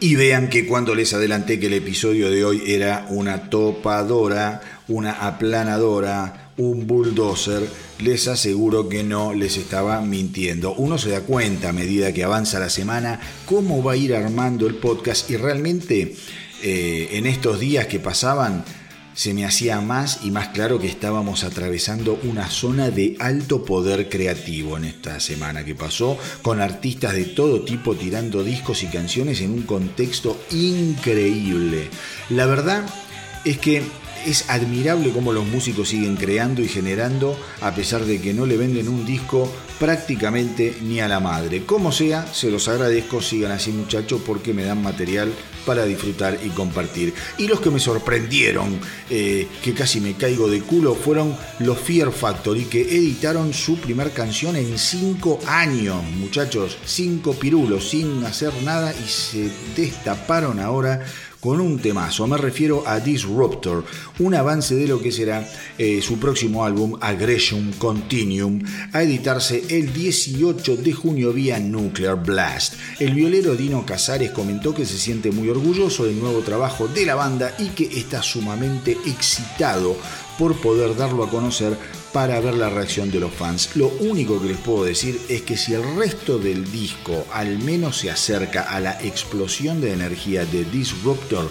Speaker 2: Y vean que cuando les adelanté que el episodio de hoy era una topadora, una aplanadora, un bulldozer, les aseguro que no les estaba mintiendo. Uno se da cuenta a medida que avanza la semana cómo va a ir armando el podcast y realmente eh, en estos días que pasaban se me hacía más y más claro que estábamos atravesando una zona de alto poder creativo en esta semana que pasó, con artistas de todo tipo tirando discos y canciones en un contexto increíble. La verdad es que es admirable cómo los músicos siguen creando y generando a pesar de que no le venden un disco prácticamente ni a la madre. Como sea, se los agradezco, sigan así muchachos porque me dan material para disfrutar y compartir. Y los que me sorprendieron, eh, que casi me caigo de culo, fueron los Fear Factory que editaron su primer canción en cinco años, muchachos, cinco pirulos, sin hacer nada y se destaparon ahora con un temazo. Me refiero a Disruptor, un avance de lo que será eh, su próximo álbum Aggression Continuum, a editarse el 18 de junio vía Nuclear Blast. El violero Dino Casares comentó que se siente muy orgulloso del nuevo trabajo de la banda y que está sumamente excitado por poder darlo a conocer para ver la reacción de los fans. Lo único que les puedo decir es que si el resto del disco al menos se acerca a la explosión de energía de Disruptor,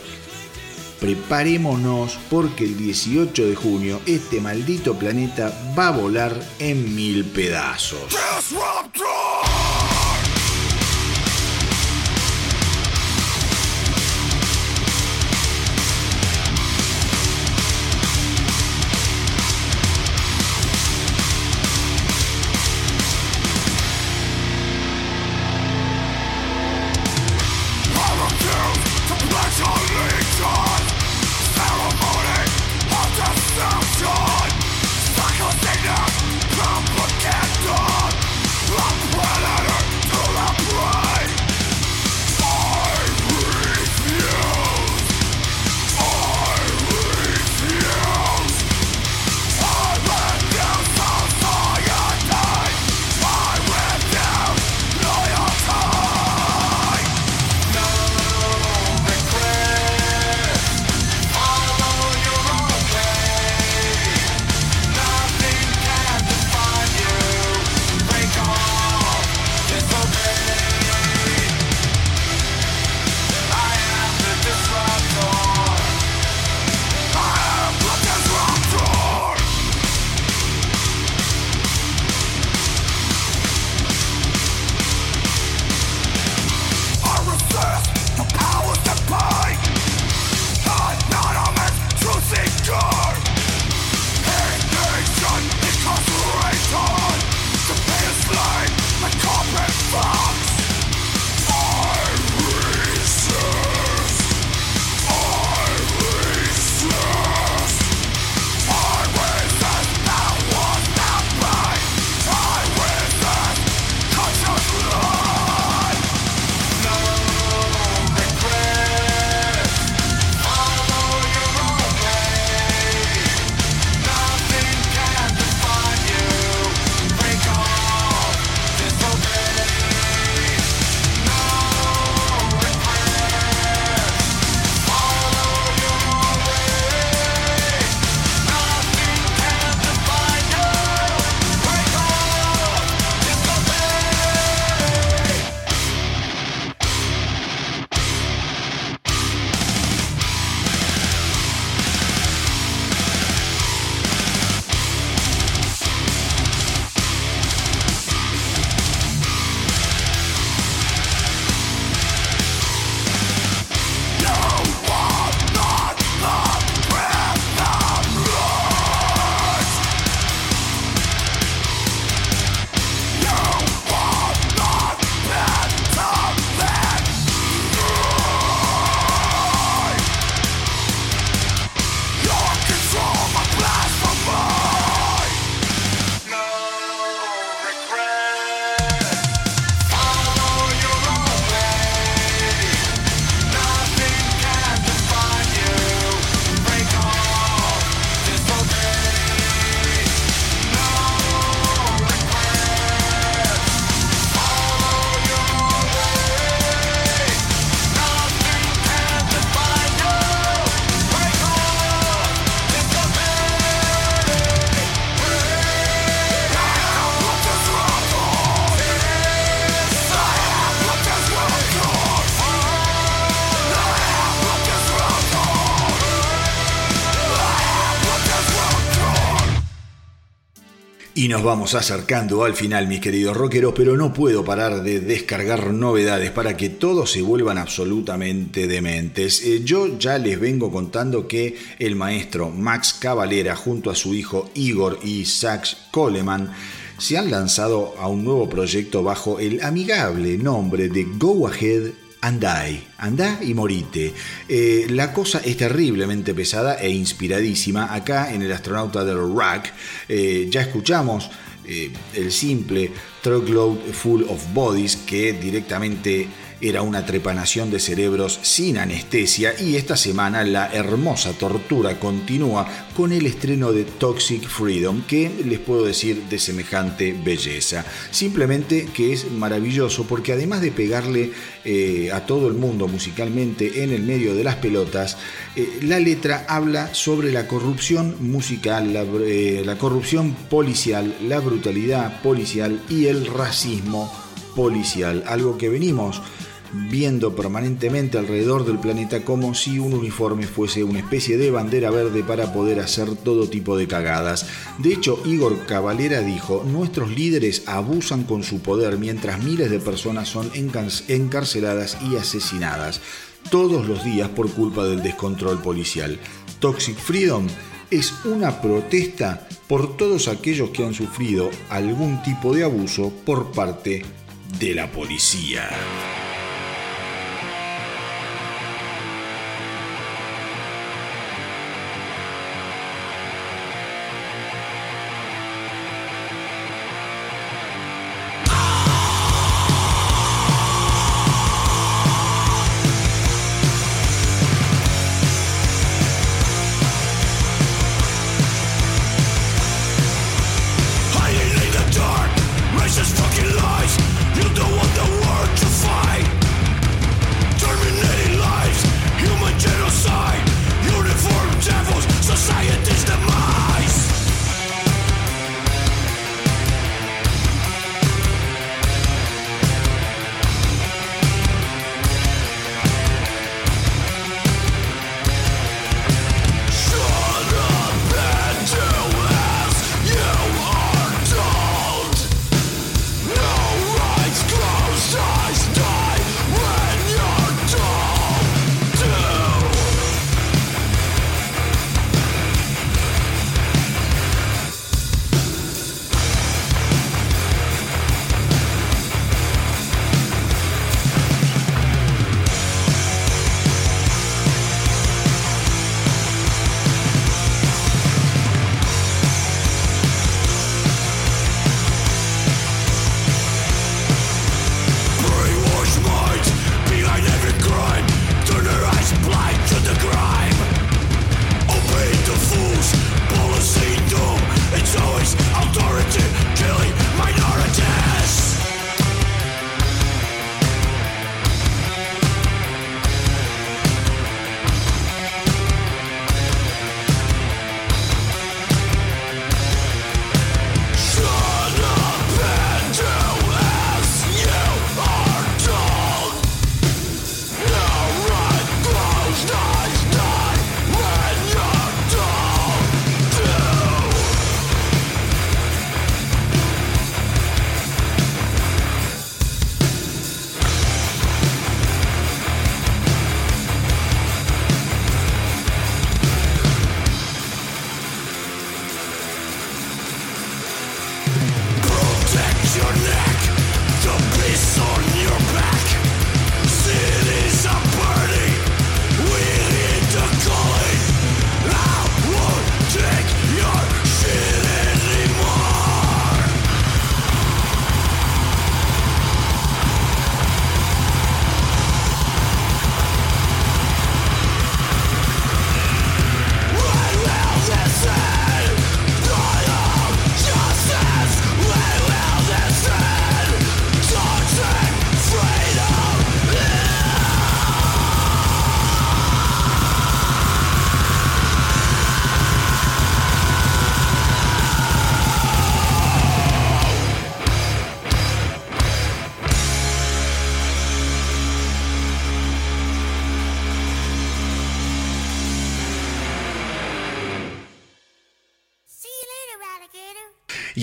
Speaker 2: preparémonos porque el 18 de junio este maldito planeta va a volar en mil pedazos. Y nos vamos acercando al final, mis queridos rockeros, pero no puedo parar de descargar novedades para que todos se vuelvan absolutamente dementes. Eh, yo ya les vengo contando que el maestro Max Cavalera junto a su hijo Igor y Sax Coleman se han lanzado a un nuevo proyecto bajo el amigable nombre de Go Ahead Andai, andá y morite. Eh, la cosa es terriblemente pesada e inspiradísima. Acá en el astronauta del Rack eh, ya escuchamos eh, el simple Truckload Full of Bodies que directamente era una trepanación de cerebros sin anestesia y esta semana la hermosa tortura continúa con el estreno de Toxic Freedom, que les puedo decir de semejante belleza. Simplemente que es maravilloso porque además de pegarle eh, a todo el mundo musicalmente en el medio de las pelotas, eh, la letra habla sobre la corrupción musical, la, eh, la corrupción policial, la brutalidad policial y el racismo policial, algo que venimos viendo permanentemente alrededor del planeta como si un uniforme fuese una especie de bandera verde para poder hacer todo tipo de cagadas. De hecho, Igor Cavalera dijo, nuestros líderes abusan con su poder mientras miles de personas son encarceladas y asesinadas todos los días por culpa del descontrol policial. Toxic Freedom es una protesta por todos aquellos que han sufrido algún tipo de abuso por parte de la policía.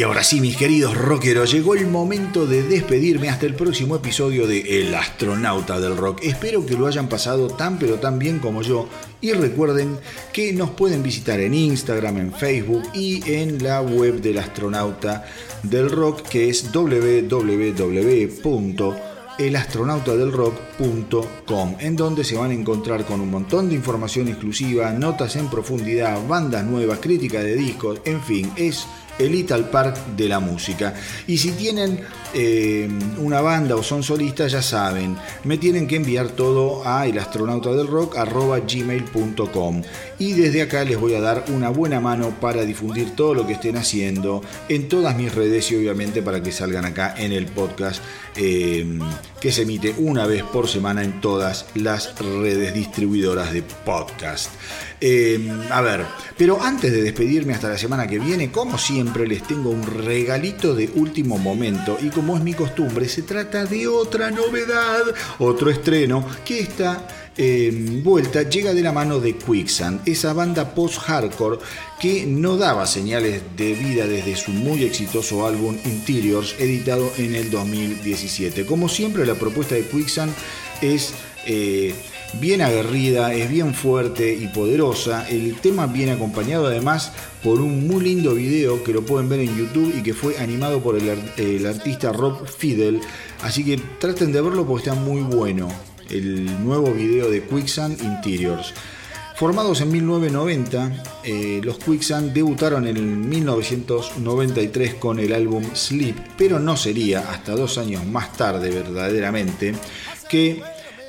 Speaker 2: Ahora sí, mis queridos rockeros, llegó el momento de despedirme hasta el próximo episodio de El astronauta del rock. Espero que lo hayan pasado tan pero tan bien como yo y recuerden que nos pueden visitar en Instagram, en Facebook y en la web del astronauta del rock que es www.elastronautadelrock.com en donde se van a encontrar con un montón de información exclusiva, notas en profundidad, bandas nuevas, crítica de discos, en fin, es el Little Park de la música. Y si tienen eh, una banda o son solistas, ya saben, me tienen que enviar todo a elastronautadelrock.gmail.com y desde acá les voy a dar una buena mano para difundir todo lo que estén haciendo en todas mis redes y obviamente para que salgan acá en el podcast eh, que se emite una vez por semana en todas las redes distribuidoras de podcast. Eh, a ver, pero antes de despedirme hasta la semana que viene, como siempre les tengo un regalito de último momento y como es mi costumbre, se trata de otra novedad, otro estreno que está en vuelta llega de la mano de Quicksand, esa banda post-hardcore que no daba señales de vida desde su muy exitoso álbum Interiors, editado en el 2017. Como siempre, la propuesta de Quicksand es eh, bien aguerrida, es bien fuerte y poderosa. El tema viene acompañado además por un muy lindo video que lo pueden ver en YouTube y que fue animado por el, artista Rob Fidel. Así que traten de verlo porque está muy bueno. El nuevo video de Quicksand Interiors. Formados en 1990, eh, los Quicksand debutaron en 1993 con el álbum Sleep, pero no sería hasta dos años más tarde verdaderamente que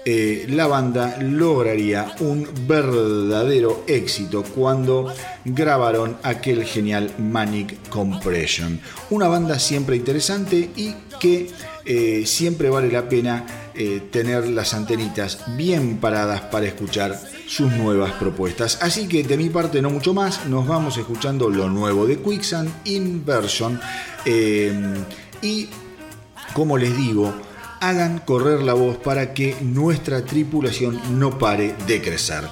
Speaker 2: eh, la banda lograría un verdadero éxito cuando grabaron aquel genial Manic Compression. Una banda siempre interesante y que eh, siempre vale la pena eh, tener las antenitas bien paradas para escuchar sus nuevas propuestas. Así que de mi parte no mucho más, nos vamos escuchando lo nuevo de Quicksand Inversion y como les digo, hagan correr la voz para que nuestra tripulación no pare de crecer.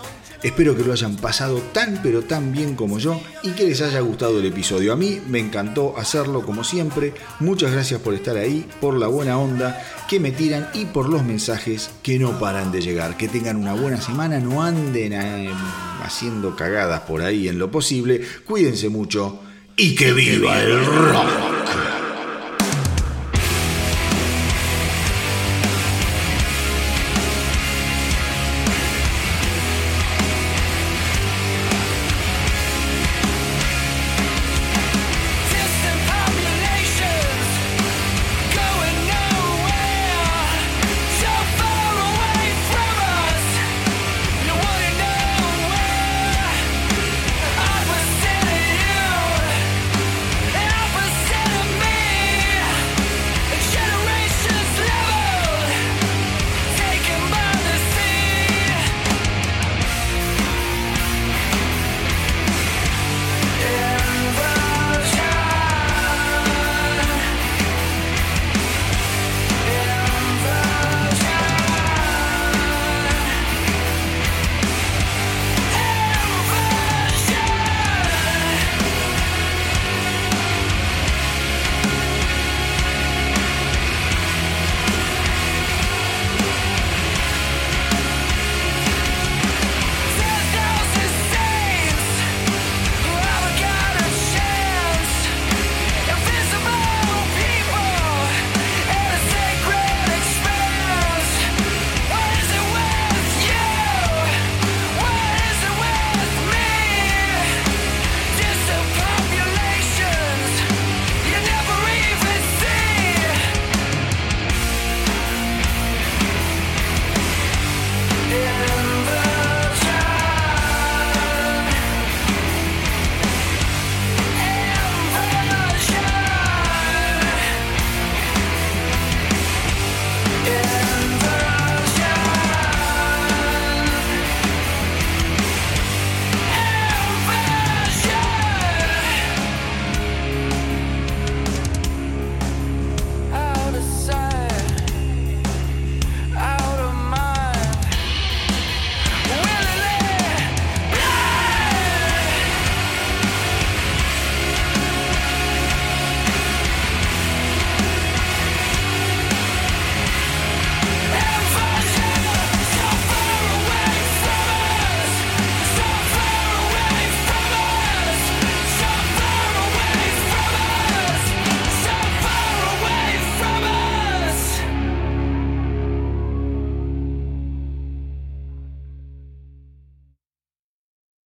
Speaker 2: Espero que lo hayan pasado tan pero tan bien como yo y que les haya gustado el episodio. A mí me encantó hacerlo como siempre. Muchas gracias por estar ahí, por la buena onda que me tiran y por los mensajes que no paran de llegar. Que tengan una buena semana, no anden eh, haciendo cagadas por ahí en lo posible. Cuídense mucho y que viva el rock.